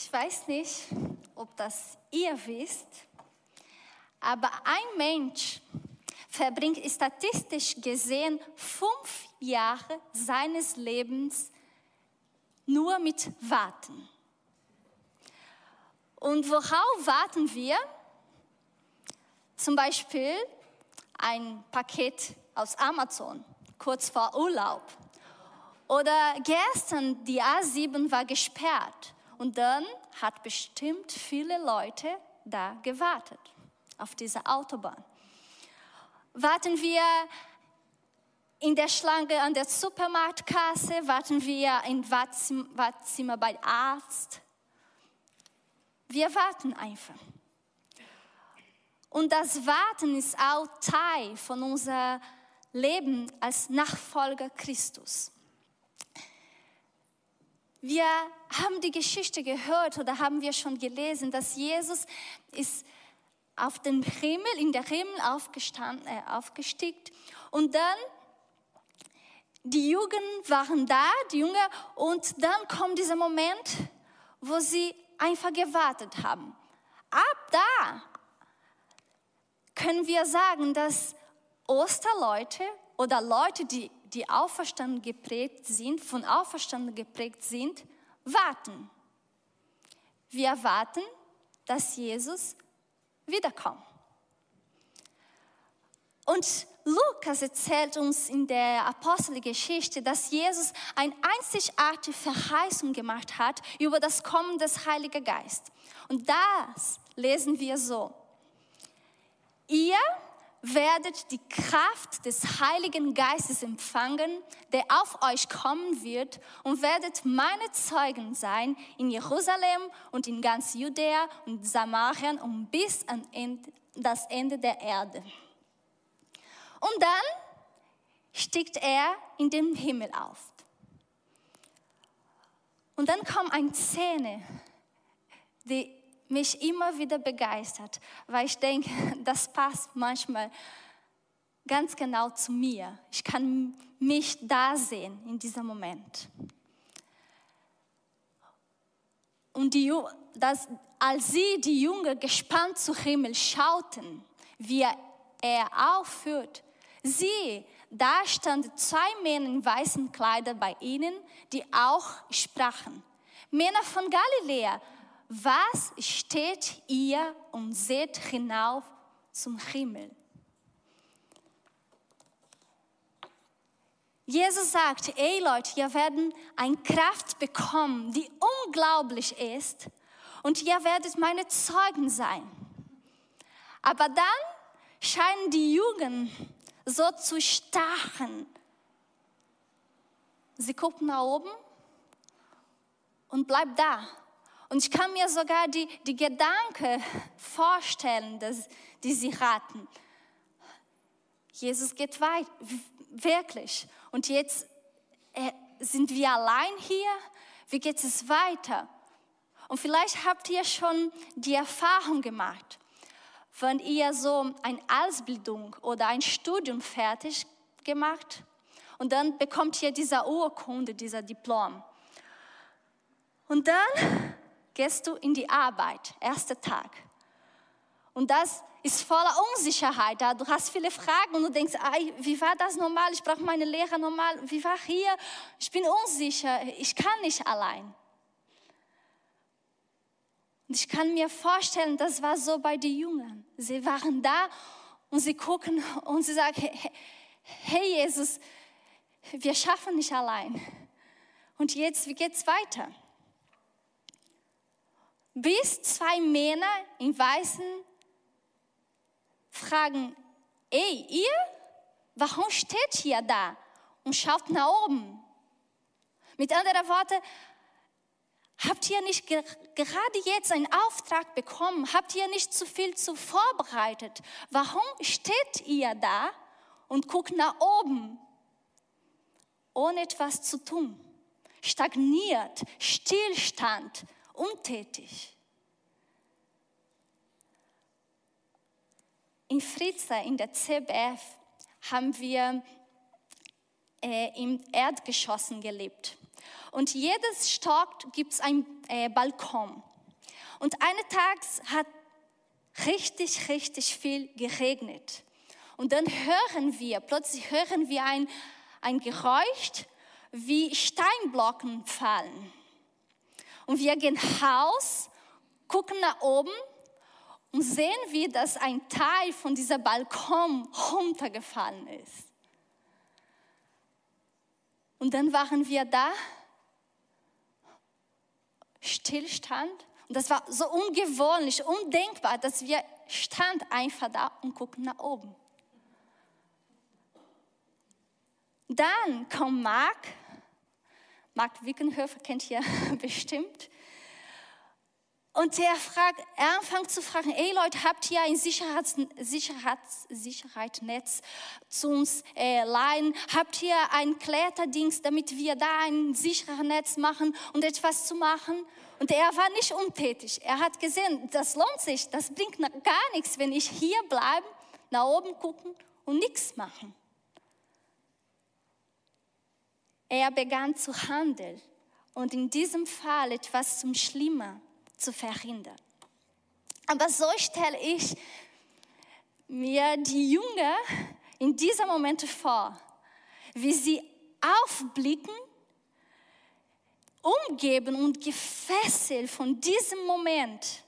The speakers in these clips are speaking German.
Ich weiß nicht, ob das ihr wisst, aber ein Mensch verbringt statistisch gesehen fünf Jahre seines Lebens nur mit Warten. Und worauf warten wir? Zum Beispiel ein Paket aus Amazon, kurz vor Urlaub. Oder gestern die A7 war gesperrt und dann hat bestimmt viele Leute da gewartet auf dieser Autobahn. Warten wir in der Schlange an der Supermarktkasse, warten wir im Wartezimmer bei Arzt. Wir warten einfach. Und das Warten ist auch Teil von unserem Leben als Nachfolger Christus. Wir haben die Geschichte gehört oder haben wir schon gelesen, dass Jesus ist auf den Himmel, in der Himmel aufgestanden, äh, aufgestiegen und dann die Jugend waren da, die Jünger, und dann kommt dieser Moment, wo sie einfach gewartet haben. Ab da können wir sagen, dass Osterleute oder Leute, die, die auferstanden geprägt sind, von auferstanden geprägt sind, warten. Wir warten, dass Jesus wiederkommt. Und Lukas erzählt uns in der Apostelgeschichte, dass Jesus eine einzigartige Verheißung gemacht hat über das Kommen des Heiligen Geistes. Und das lesen wir so. Ihr werdet die Kraft des Heiligen Geistes empfangen, der auf euch kommen wird und werdet meine Zeugen sein in Jerusalem und in ganz Judäa und Samarien und bis an das Ende der Erde. Und dann stieg er in den Himmel auf. Und dann kam eine Szene, die mich immer wieder begeistert, weil ich denke, das passt manchmal ganz genau zu mir. Ich kann mich da sehen in diesem Moment. Und die, das, als sie, die Jünger, gespannt zu Himmel schauten, wie er aufführt, sie, da standen zwei Männer in weißen Kleidern bei ihnen, die auch sprachen. Männer von Galiläa, was steht ihr und seht hinauf zum Himmel? Jesus sagt, ey Leute, ihr werdet eine Kraft bekommen, die unglaublich ist und ihr werdet meine Zeugen sein. Aber dann scheinen die Jugend so zu starren. Sie gucken nach oben und bleiben da. Und ich kann mir sogar die, die Gedanken vorstellen, dass, die sie raten. Jesus geht weit, wirklich. Und jetzt äh, sind wir allein hier. Wie geht es weiter? Und vielleicht habt ihr schon die Erfahrung gemacht, wenn ihr so eine Ausbildung oder ein Studium fertig gemacht und dann bekommt ihr diese Urkunde, dieser Diplom. Und dann gehst du in die Arbeit, erster Tag. Und das ist voller Unsicherheit. Du hast viele Fragen und du denkst, wie war das normal? Ich brauche meine Lehre normal. Wie war hier? Ich bin unsicher. Ich kann nicht allein. Und ich kann mir vorstellen, das war so bei den Jüngern. Sie waren da und sie gucken und sie sagen, hey Jesus, wir schaffen nicht allein. Und jetzt, wie geht's weiter? Bis zwei Männer in Weißen fragen, ey, ihr, warum steht ihr da und schaut nach oben? Mit anderen Worten, habt ihr nicht gerade jetzt einen Auftrag bekommen? Habt ihr nicht zu viel zu vorbereitet? Warum steht ihr da und guckt nach oben, ohne etwas zu tun? Stagniert, Stillstand, untätig. In Fritze, in der CBF, haben wir äh, im Erdgeschossen gelebt. Und jedes Stock gibt es einen äh, Balkon. Und eines Tages hat richtig, richtig viel geregnet. Und dann hören wir, plötzlich hören wir ein, ein Geräusch, wie Steinblocken fallen. Und wir gehen raus, gucken nach oben und sehen wir, dass ein Teil von dieser Balkon runtergefallen ist. Und dann waren wir da, Stillstand. Und das war so ungewöhnlich, undenkbar, dass wir stand einfach da und gucken nach oben. Dann kommt Mark, Mark Wickenhöfer kennt ihr bestimmt, und er, fragt, er fängt zu fragen, ey Leute, habt ihr ein Sicherheits, Sicherheits, Sicherheitsnetz zu uns äh, leihen? Habt ihr ein Kletterdings, damit wir da ein sicheres Netz machen und etwas zu machen? Und er war nicht untätig. Er hat gesehen, das lohnt sich, das bringt gar nichts, wenn ich hier bleibe, nach oben gucken und nichts machen. Er begann zu handeln und in diesem Fall etwas zum Schlimmer zu verhindern. Aber so stelle ich mir die Jünger in diesem Moment vor, wie sie aufblicken, umgeben und gefesselt von diesem Moment.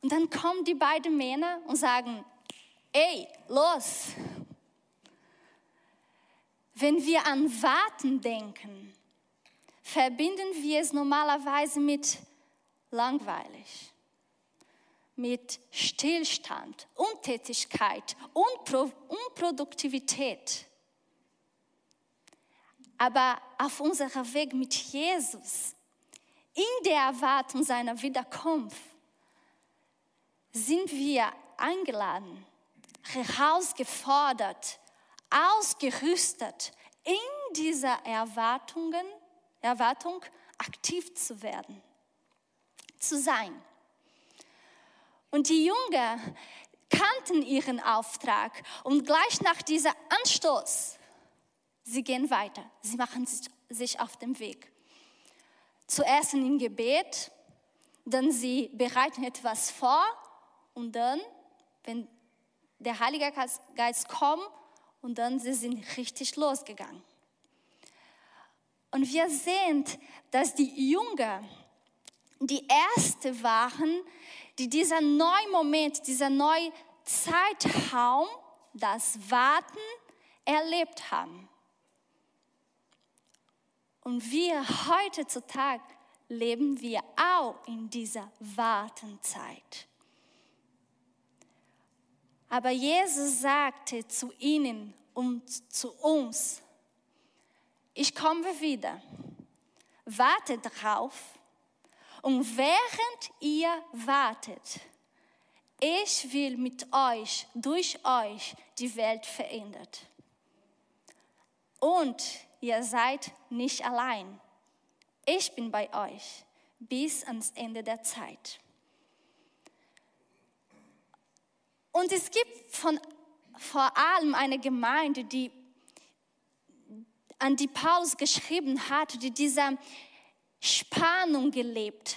Und dann kommen die beiden Männer und sagen, ey, los. Wenn wir an Warten denken, verbinden wir es normalerweise mit langweilig, mit Stillstand, Untätigkeit, Unpro Unproduktivität. Aber auf unserem Weg mit Jesus, in der Erwartung seiner Wiederkunft, sind wir eingeladen, herausgefordert, ausgerüstet, in dieser Erwartungen Erwartung, aktiv zu werden, zu sein. Und die Jünger kannten ihren Auftrag und gleich nach dieser Anstoß, sie gehen weiter, sie machen sich auf den Weg. Zuerst in Gebet, dann sie bereiten etwas vor und dann, wenn der Heilige Geist kommt, und dann sie sind richtig losgegangen. Und wir sehen, dass die Jünger die Erste waren, die dieser neuen Moment, dieser neuen Zeitraum, das Warten erlebt haben. Und wir heutzutage leben wir auch in dieser Wartenzeit. Aber Jesus sagte zu ihnen und zu uns, ich komme wieder. Wartet drauf. Und während ihr wartet, ich will mit euch, durch euch die Welt verändert. Und ihr seid nicht allein. Ich bin bei euch bis ans Ende der Zeit. Und es gibt von, vor allem eine Gemeinde, die an die Paulus geschrieben hat, die dieser Spannung gelebt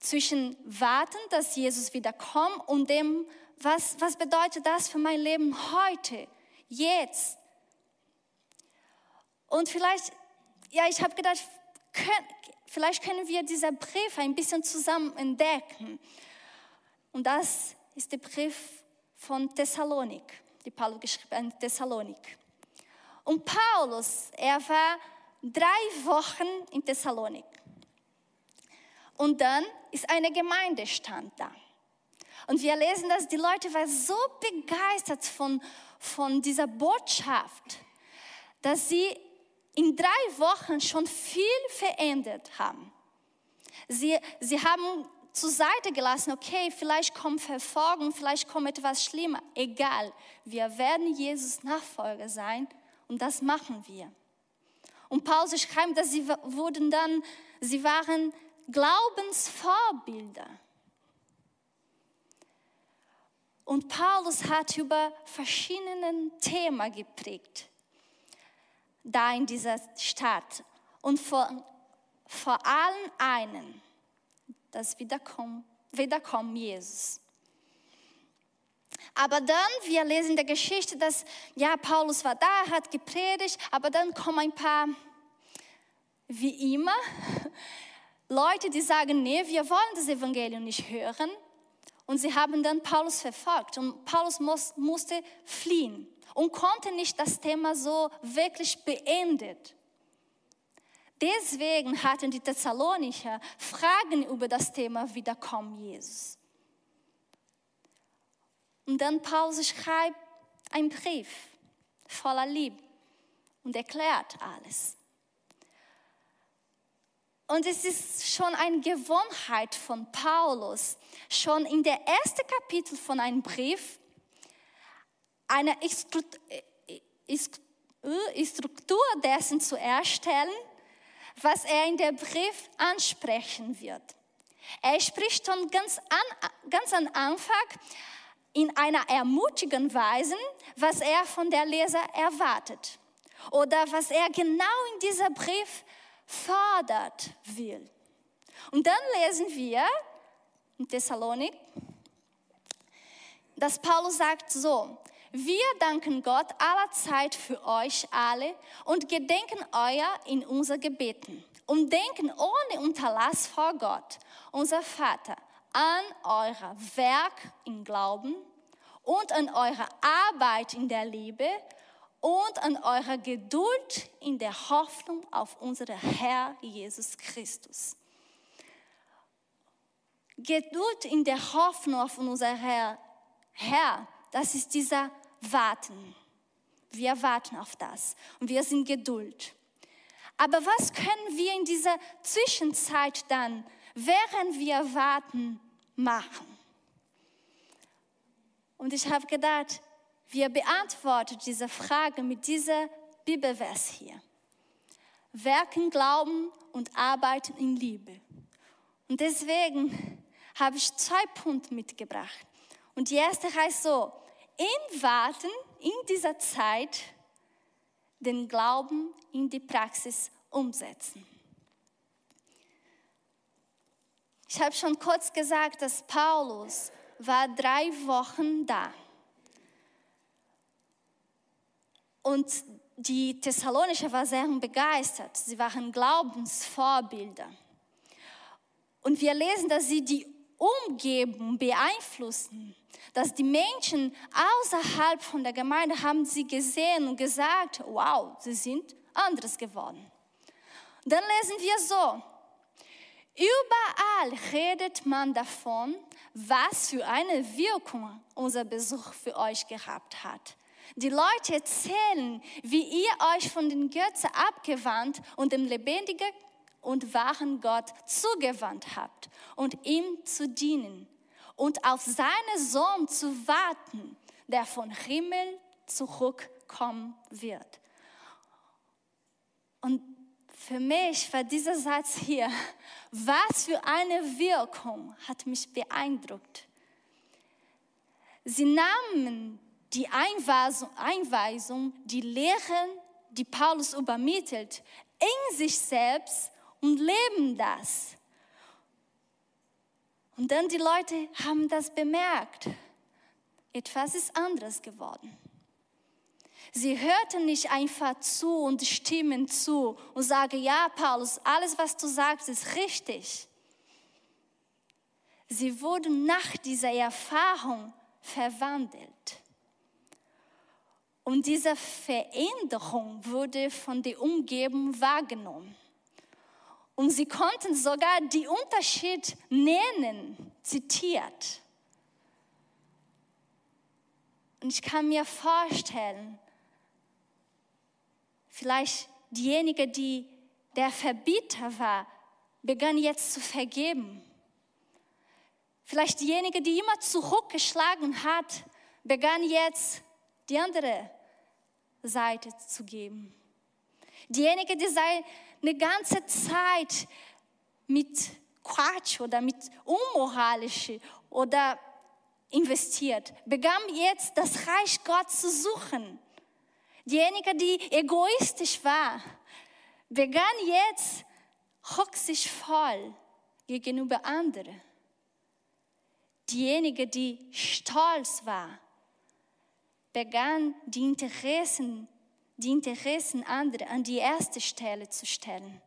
zwischen Warten, dass Jesus wiederkommt und dem, was, was bedeutet das für mein Leben heute, jetzt. Und vielleicht, ja, ich habe gedacht, können, vielleicht können wir diese Brief ein bisschen zusammen entdecken. Und das ist der Brief von Thessalonik, die Paulus geschrieben an Thessalonik. Und Paulus, er war drei Wochen in Thessalonik. Und dann ist eine Gemeinde stand da. Und wir lesen, dass die Leute waren so begeistert von, von dieser Botschaft, dass sie in drei Wochen schon viel verändert haben. Sie, sie haben zur Seite gelassen, okay, vielleicht kommt Verfolgung, vielleicht kommt etwas Schlimmer. Egal, wir werden Jesus Nachfolger sein und das machen wir. Und Paulus schreibt, dass sie wurden dann, sie waren Glaubensvorbilder. Und Paulus hat über verschiedene Themen geprägt, da in dieser Stadt. Und vor, vor allen einen, das Wiederkommen, Wiederkommen Jesus. Aber dann, wir lesen in der Geschichte, dass, ja, Paulus war da, hat gepredigt, aber dann kommen ein paar, wie immer, Leute, die sagen, nee, wir wollen das Evangelium nicht hören. Und sie haben dann Paulus verfolgt. Und Paulus muss, musste fliehen und konnte nicht das Thema so wirklich beendet. Deswegen hatten die Thessalonicher Fragen über das Thema Wiederkommen Jesus. Und dann Paulus schreibt einen Brief voller Liebe und erklärt alles. Und es ist schon eine Gewohnheit von Paulus, schon in der ersten Kapitel von einem Brief eine Struktur dessen zu erstellen, was er in der Brief ansprechen wird. Er spricht schon ganz an, ganz am Anfang in einer ermutigenden Weise, was er von der Leser erwartet oder was er genau in dieser Brief fordert will. Und dann lesen wir in Thessalonik, dass Paulus sagt so, wir danken Gott allerzeit für euch alle und gedenken euer in unser Gebeten und denken ohne Unterlass vor Gott, unser Vater, an euer Werk im Glauben und an eure Arbeit in der Liebe und an eurer Geduld in der Hoffnung auf unseren Herr Jesus Christus. Geduld in der Hoffnung auf unseren Herr, Herr, das ist dieser Warten. Wir warten auf das und wir sind Geduld. Aber was können wir in dieser Zwischenzeit dann, während wir warten, machen? Und ich habe gedacht, wir beantworten diese Frage mit dieser Bibelvers hier. Werken, Glauben und Arbeiten in Liebe. Und deswegen habe ich zwei Punkte mitgebracht. Und die erste heißt so, im Warten, in dieser Zeit, den Glauben in die Praxis umsetzen. Ich habe schon kurz gesagt, dass Paulus war drei Wochen da. Und die Thessalonicher waren sehr begeistert. Sie waren Glaubensvorbilder. Und wir lesen, dass sie die Umgebung beeinflussen. Dass die Menschen außerhalb von der Gemeinde haben sie gesehen und gesagt, wow, sie sind anders geworden. Dann lesen wir so, überall redet man davon, was für eine Wirkung unser Besuch für euch gehabt hat. Die Leute erzählen, wie ihr euch von den Götzen abgewandt und dem lebendigen und wahren Gott zugewandt habt und ihm zu dienen und auf seinen Sohn zu warten, der von Himmel zurückkommen wird. Und für mich war dieser Satz hier, was für eine Wirkung hat mich beeindruckt. Sie nahmen die Einweisung, Einweisung, die Lehren, die Paulus übermittelt, in sich selbst und leben das. Und dann die Leute haben das bemerkt. Etwas ist anderes geworden. Sie hörten nicht einfach zu und stimmen zu und sagen, ja, Paulus, alles, was du sagst, ist richtig. Sie wurden nach dieser Erfahrung verwandelt. Und diese Veränderung wurde von der Umgebung wahrgenommen. Und sie konnten sogar die Unterschied nennen, zitiert. Und ich kann mir vorstellen, vielleicht diejenige, die der Verbieter war, begann jetzt zu vergeben. Vielleicht diejenige, die immer zurückgeschlagen hat, begann jetzt die andere Seite zu geben. Diejenige, die sei eine ganze Zeit mit Quatsch oder mit unmoralisch oder investiert, begann jetzt das Reich Gottes zu suchen. Diejenige, die egoistisch war, begann jetzt rücksichtsvoll gegenüber anderen. Diejenige, die stolz war, begann die Interessen, die Interessen anderer an die erste Stelle zu stellen.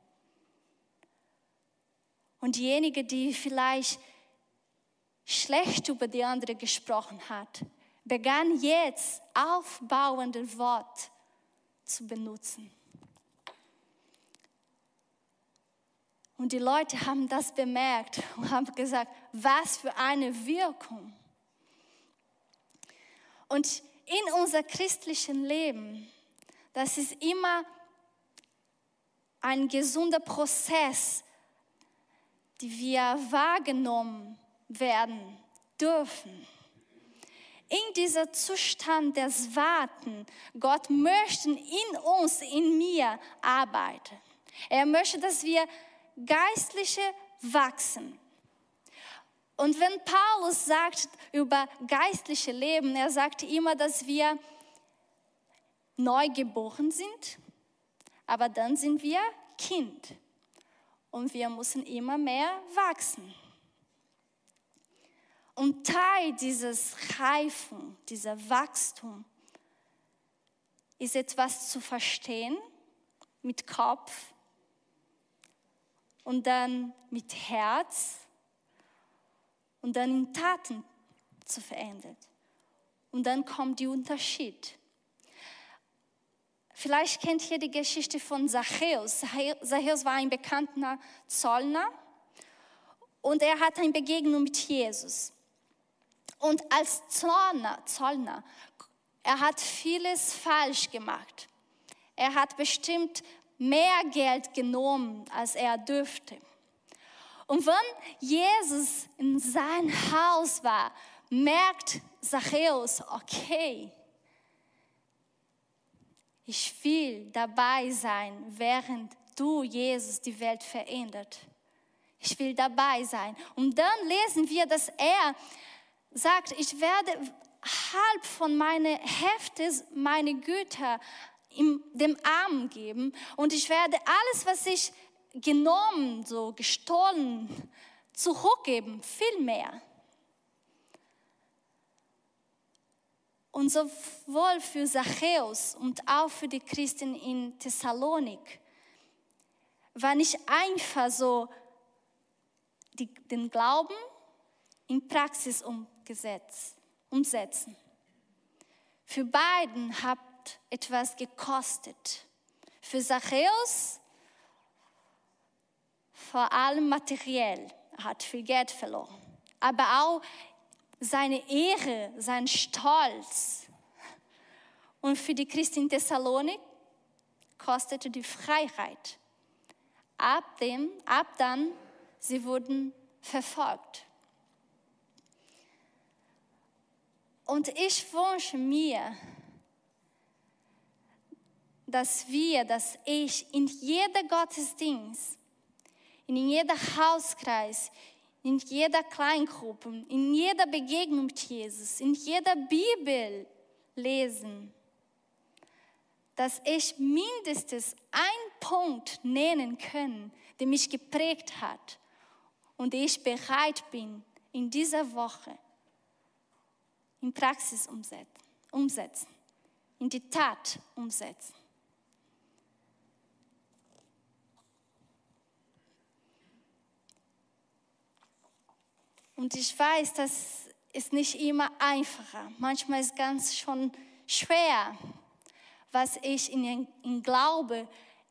Und diejenige, die vielleicht schlecht über die andere gesprochen hat, begann jetzt aufbauende Wort zu benutzen. Und die Leute haben das bemerkt und haben gesagt, was für eine Wirkung. Und in unser christlichen Leben, das ist immer ein gesunder Prozess, die wir wahrgenommen werden dürfen. In dieser Zustand des Warten, Gott möchte in uns, in mir arbeiten. Er möchte, dass wir geistliche wachsen. Und wenn Paulus sagt über geistliche Leben, er sagt immer, dass wir neu geboren sind, aber dann sind wir Kind und wir müssen immer mehr wachsen. Und Teil dieses Reifen, dieser Wachstum, ist etwas zu verstehen mit Kopf und dann mit Herz und dann in Taten zu verändern. Und dann kommt der Unterschied. Vielleicht kennt ihr die Geschichte von Zachäus. Zachäus war ein bekannter Zollner und er hat eine Begegnung mit Jesus. Und als Zollner, Zollner, er hat vieles falsch gemacht. Er hat bestimmt mehr Geld genommen, als er dürfte. Und wenn Jesus in sein Haus war, merkt Zachäus, okay, ich will dabei sein, während du, Jesus, die Welt verändert. Ich will dabei sein. Und dann lesen wir, dass er sagt, ich werde halb von meinen Hefte, meine Güter dem Armen geben und ich werde alles, was ich genommen, so gestohlen, zurückgeben, viel mehr. Und sowohl für Zachäus und auch für die Christen in Thessalonik war nicht einfach so die, den Glauben in Praxis umsetzen. Für beiden hat etwas gekostet. Für Zachäus vor allem materiell, er hat viel Geld verloren, aber auch seine Ehre, sein Stolz. Und für die Christin Thessalonik kostete die Freiheit. Ab, dem, ab dann, sie wurden verfolgt. Und ich wünsche mir, dass wir, dass ich in jeder Gottesdienst, in jeder Hauskreis, in jeder Kleingruppe, in jeder Begegnung mit Jesus, in jeder Bibel lesen, dass ich mindestens einen Punkt nennen kann, der mich geprägt hat und ich bereit bin, in dieser Woche in Praxis umsetzen, umsetzen in die Tat umsetzen. Und ich weiß, das ist nicht immer einfacher. Manchmal ist ganz schon schwer, was ich in, in Glaube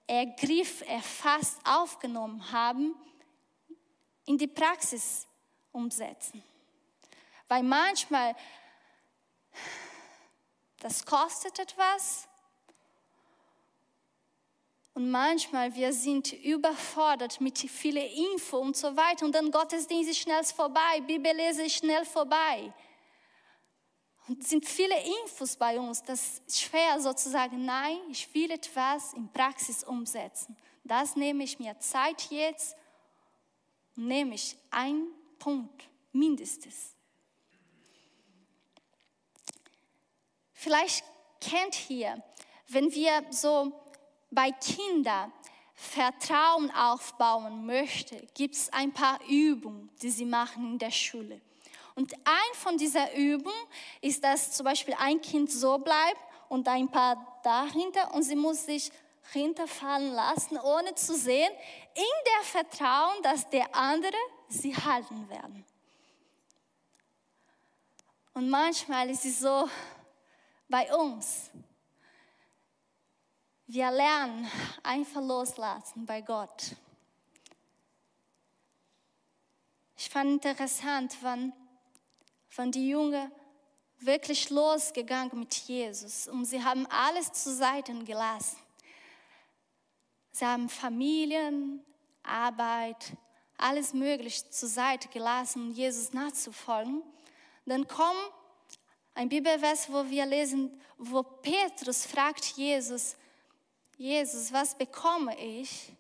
ergriff, erfasst, aufgenommen habe, in die Praxis umsetzen. Weil manchmal, das kostet etwas und manchmal wir sind überfordert mit vielen Info und so weiter und dann Gottesdienst ist schnell vorbei, Bibellese ist schnell vorbei. Und es sind viele Infos bei uns, das ist schwer sozusagen, nein, ich will etwas in Praxis umsetzen. Das nehme ich mir Zeit jetzt und nehme ich einen Punkt mindestens. Vielleicht kennt ihr, wenn wir so bei Kindern Vertrauen aufbauen möchte, gibt es ein paar Übungen, die sie machen in der Schule. Und ein von dieser Übungen ist, dass zum Beispiel ein Kind so bleibt und ein paar dahinter und sie muss sich hinterfallen lassen, ohne zu sehen, in der Vertrauen, dass der andere sie halten werden. Und manchmal ist es so bei uns. Wir lernen einfach loslassen bei Gott. Ich fand interessant, wann, wann die Jungen wirklich losgegangen mit Jesus und sie haben alles zur Seite gelassen. Sie haben Familien, Arbeit, alles Mögliche zur Seite gelassen, um Jesus nachzufolgen. Dann kommt ein Bibelvers, wo wir lesen, wo Petrus fragt Jesus, Jesus, was bekomme ich?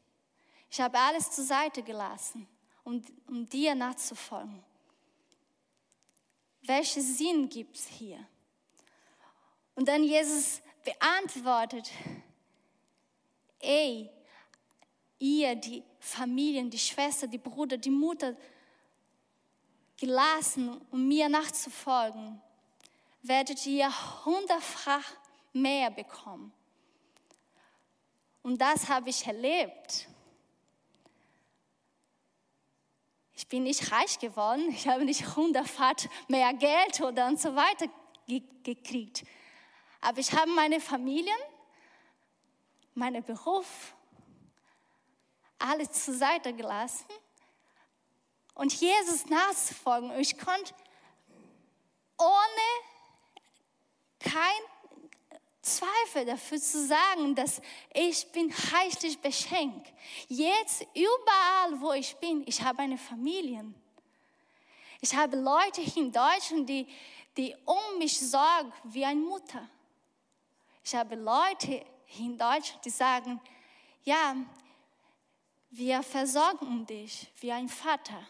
Ich habe alles zur Seite gelassen, um, um dir nachzufolgen. Welchen Sinn gibt es hier? Und dann Jesus beantwortet, ey, ihr, die Familien, die Schwester, die Bruder, die Mutter, gelassen, um mir nachzufolgen, werdet ihr hundertfach mehr bekommen. Und das habe ich erlebt. Ich bin nicht reich geworden, ich habe nicht hundertfach mehr Geld oder und so weiter gekriegt. Aber ich habe meine Familien, meinen Beruf, alles zur Seite gelassen und Jesus nachzufolgen. Ich konnte ohne kein Zweifel dafür zu sagen, dass ich bin reichlich beschenkt. Jetzt überall, wo ich bin, ich habe eine Familie. Ich habe Leute in Deutschland, die, die um mich sorgen wie eine Mutter. Ich habe Leute in Deutschland, die sagen, ja, wir versorgen dich wie ein Vater.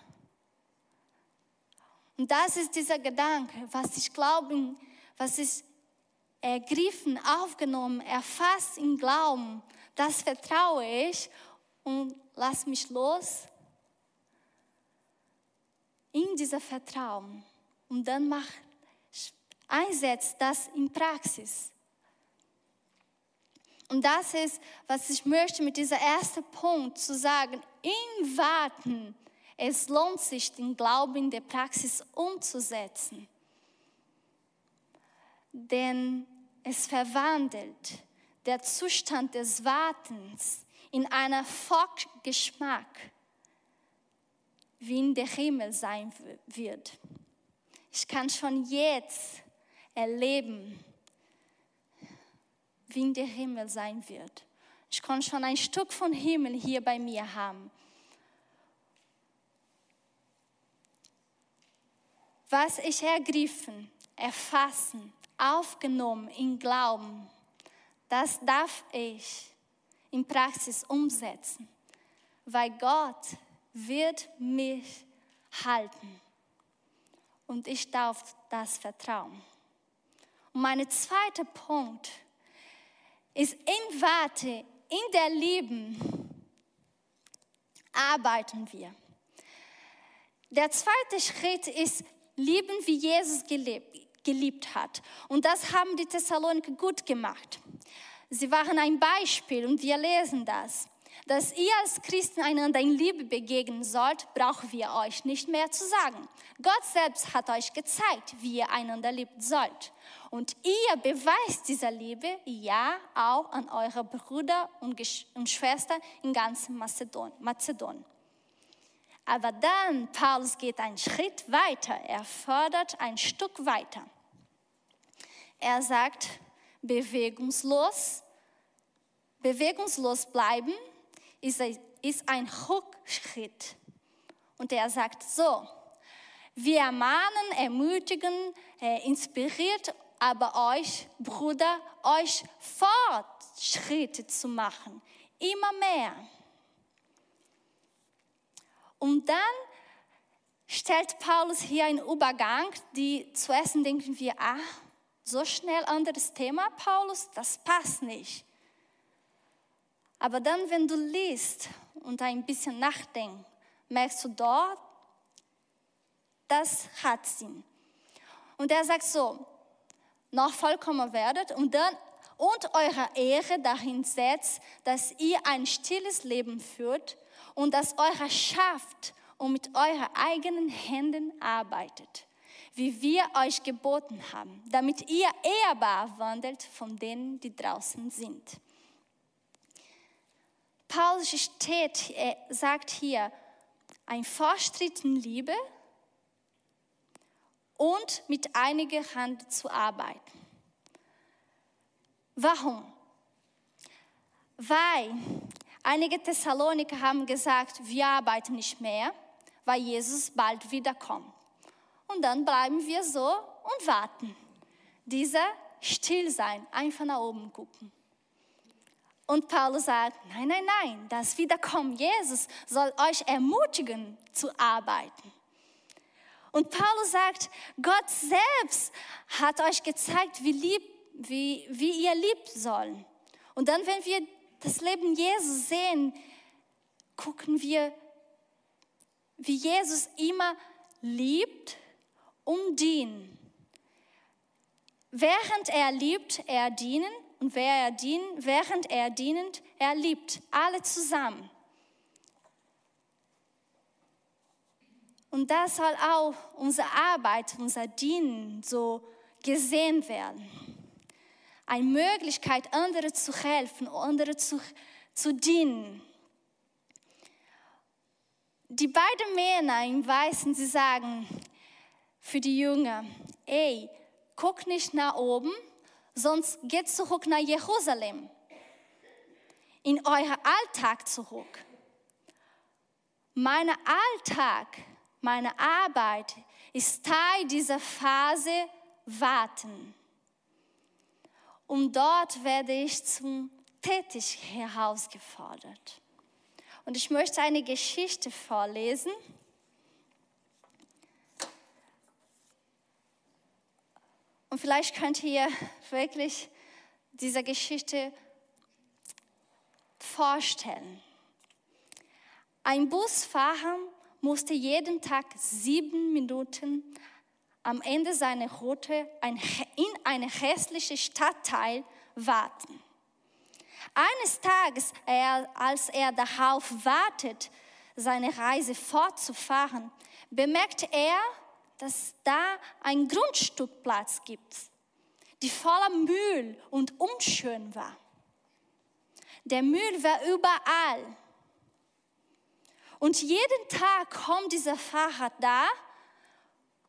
Und das ist dieser Gedanke, was ich glaube, was ich ergriffen, aufgenommen, erfasst im Glauben. Das vertraue ich und lass mich los in dieser Vertrauen. Und dann mach, einsetzt das in Praxis. Und das ist, was ich möchte mit dieser ersten Punkt zu sagen. Im Warten, es lohnt sich, den Glauben in der Praxis umzusetzen. Denn es verwandelt der Zustand des Wartens in einen Folggeschmack, wie in der Himmel sein wird. Ich kann schon jetzt erleben, wie in der Himmel sein wird. Ich kann schon ein Stück von Himmel hier bei mir haben. Was ich ergriffen, erfassen, aufgenommen in Glauben, das darf ich in Praxis umsetzen, weil Gott wird mich halten und ich darf das vertrauen. Und mein zweiter Punkt ist, ist in Warte, in der Liebe arbeiten wir. Der zweite Schritt ist lieben, wie Jesus gelebt, geliebt hat. Und das haben die Thessaloniker gut gemacht. Sie waren ein Beispiel und wir lesen das. Dass ihr als Christen einander in Liebe begegnen sollt, brauchen wir euch nicht mehr zu sagen. Gott selbst hat euch gezeigt, wie ihr einander lieben sollt. Und ihr beweist diese Liebe ja auch an eure Brüder und, und Schwestern in ganz Mazedon. Mazedon. Aber dann, Paulus geht einen Schritt weiter. Er fordert ein Stück weiter. Er sagt, bewegungslos, bewegungslos bleiben ist ein Rückschritt. Und er sagt so, wir ermahnen, ermutigen, äh, inspiriert aber euch, Bruder, euch Fortschritte zu machen. Immer mehr. Und dann stellt Paulus hier einen Übergang, die zuerst denken wir, ah, so schnell anderes Thema, Paulus, das passt nicht. Aber dann, wenn du liest und ein bisschen nachdenkst, merkst du dort, das hat Sinn. Und er sagt so, noch vollkommen werdet und dann und eure Ehre dahin setzt, dass ihr ein stilles Leben führt und dass eure schafft und mit euren eigenen Händen arbeitet, wie wir euch geboten haben, damit ihr ehrbar wandelt von denen, die draußen sind. Paulus steht, er sagt hier, ein Fortschritt in Liebe und mit einiger Hand zu arbeiten. Warum? Weil einige Thessaloniker haben gesagt, wir arbeiten nicht mehr, weil Jesus bald wiederkommt. Und dann bleiben wir so und warten. Dieser still sein, einfach nach oben gucken. Und Paulus sagt, nein, nein, nein, das Wiederkommen Jesus soll euch ermutigen zu arbeiten. Und Paulus sagt, Gott selbst hat euch gezeigt, wie, lieb, wie, wie ihr liebt sollen. Und dann, wenn wir das Leben Jesus sehen, gucken wir, wie Jesus immer liebt und dient. Während er liebt, er dienen und wer er dient, während er dienend, er liebt alle zusammen. Und das soll auch unsere Arbeit, unser Dienen so gesehen werden. Eine Möglichkeit, anderen zu helfen, anderen zu, zu dienen. Die beiden Männer im Weißen, sie sagen für die Jünger, ey, guck nicht nach oben, sonst geht zurück nach Jerusalem, in euer Alltag zurück. Mein Alltag meine Arbeit ist Teil dieser Phase Warten. Und dort werde ich zum tätig herausgefordert. Und ich möchte eine Geschichte vorlesen. Und vielleicht könnt ihr wirklich diese Geschichte vorstellen. Ein Busfahrer musste jeden Tag sieben Minuten am Ende seiner Route in eine hässliche Stadtteil warten. Eines Tages, als er darauf wartet, seine Reise fortzufahren, bemerkt er, dass da ein Grundstückplatz gibt, die voller Müll und unschön war. Der Müll war überall und jeden Tag kommt dieser Fahrer da,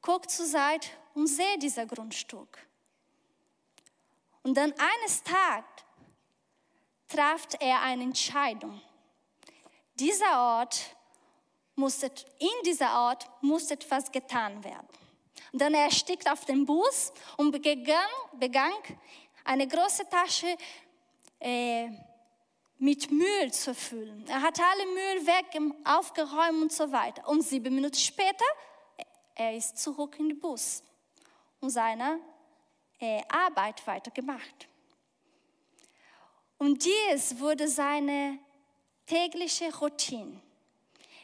guckt zur Seite und sieht dieser Grundstück. Und dann eines Tages traf er eine Entscheidung. Dieser Ort musste, in dieser Ort muss etwas getan werden. Und dann er stieg auf den Bus und begann, begann eine große Tasche äh, mit Müll zu füllen. Er hat alle Müll weg, aufgeräumt und so weiter. Und sieben Minuten später, er ist zurück in den Bus und seine äh, Arbeit weitergemacht. Und dies wurde seine tägliche Routine.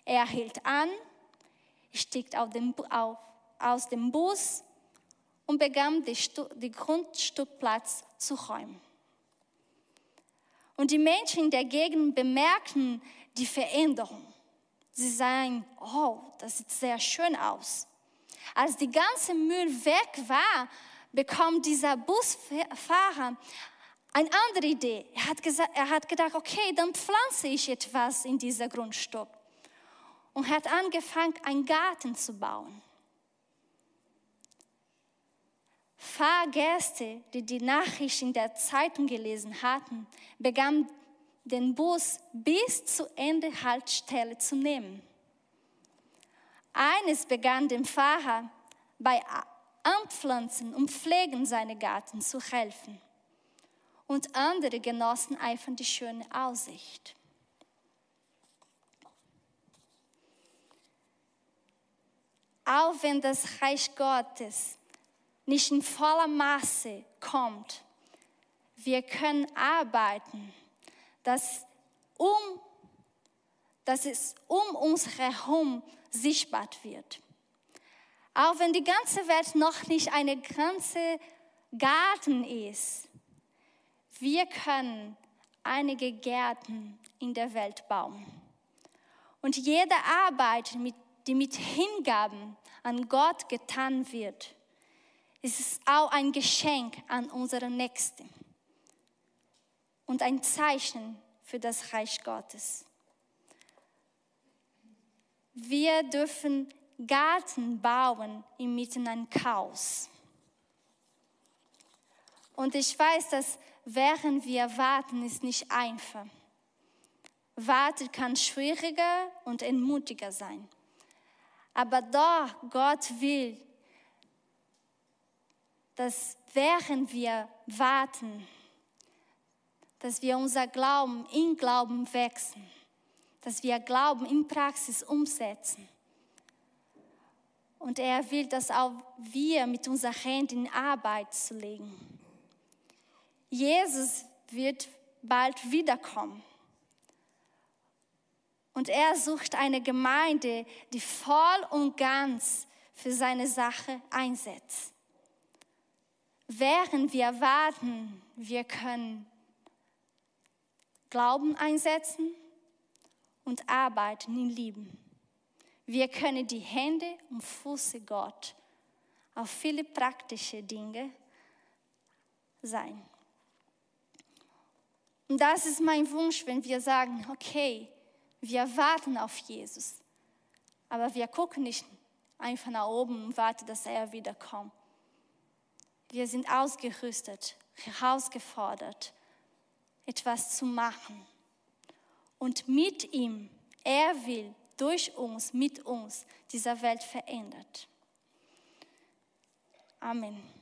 Er hielt an, stieg aus dem Bus und begann den Grundstückplatz zu räumen. Und die Menschen in der Gegend bemerkten die Veränderung. Sie sagen, oh, das sieht sehr schön aus. Als die ganze Müll weg war, bekam dieser Busfahrer eine andere Idee. Er hat, gesagt, er hat gedacht, okay, dann pflanze ich etwas in dieser Grundstück. Und hat angefangen, einen Garten zu bauen. Fahrgäste, die die Nachricht in der Zeitung gelesen hatten, begannen den Bus bis zu Ende Haltestelle zu nehmen. Eines begann dem Fahrer bei Anpflanzen und Pflegen seines Garten zu helfen. Und andere genossen einfach die schöne Aussicht. Auch wenn das Reich Gottes nicht in voller Masse kommt. Wir können arbeiten, dass um, dass es um uns herum sichtbar wird. Auch wenn die ganze Welt noch nicht eine ganze Garten ist, wir können einige Gärten in der Welt bauen. Und jede Arbeit, die mit Hingaben an Gott getan wird, ist auch ein Geschenk an unsere Nächsten und ein Zeichen für das Reich Gottes. Wir dürfen Garten bauen inmitten ein Chaos. Und ich weiß, dass während wir warten, ist nicht einfach. Warten kann schwieriger und entmutiger sein. Aber doch, Gott will, dass während wir warten, dass wir unser Glauben in Glauben wechseln, dass wir Glauben in Praxis umsetzen. Und er will, dass auch wir mit unseren Händen in Arbeit zu legen. Jesus wird bald wiederkommen. Und er sucht eine Gemeinde, die voll und ganz für seine Sache einsetzt. Während wir warten, wir können Glauben einsetzen und arbeiten in Lieben. Wir können die Hände und Füße Gott auf viele praktische Dinge sein. Und das ist mein Wunsch, wenn wir sagen, okay, wir warten auf Jesus, aber wir gucken nicht einfach nach oben und warten, dass er wiederkommt. Wir sind ausgerüstet, herausgefordert, etwas zu machen. Und mit ihm, er will durch uns, mit uns, dieser Welt verändert. Amen.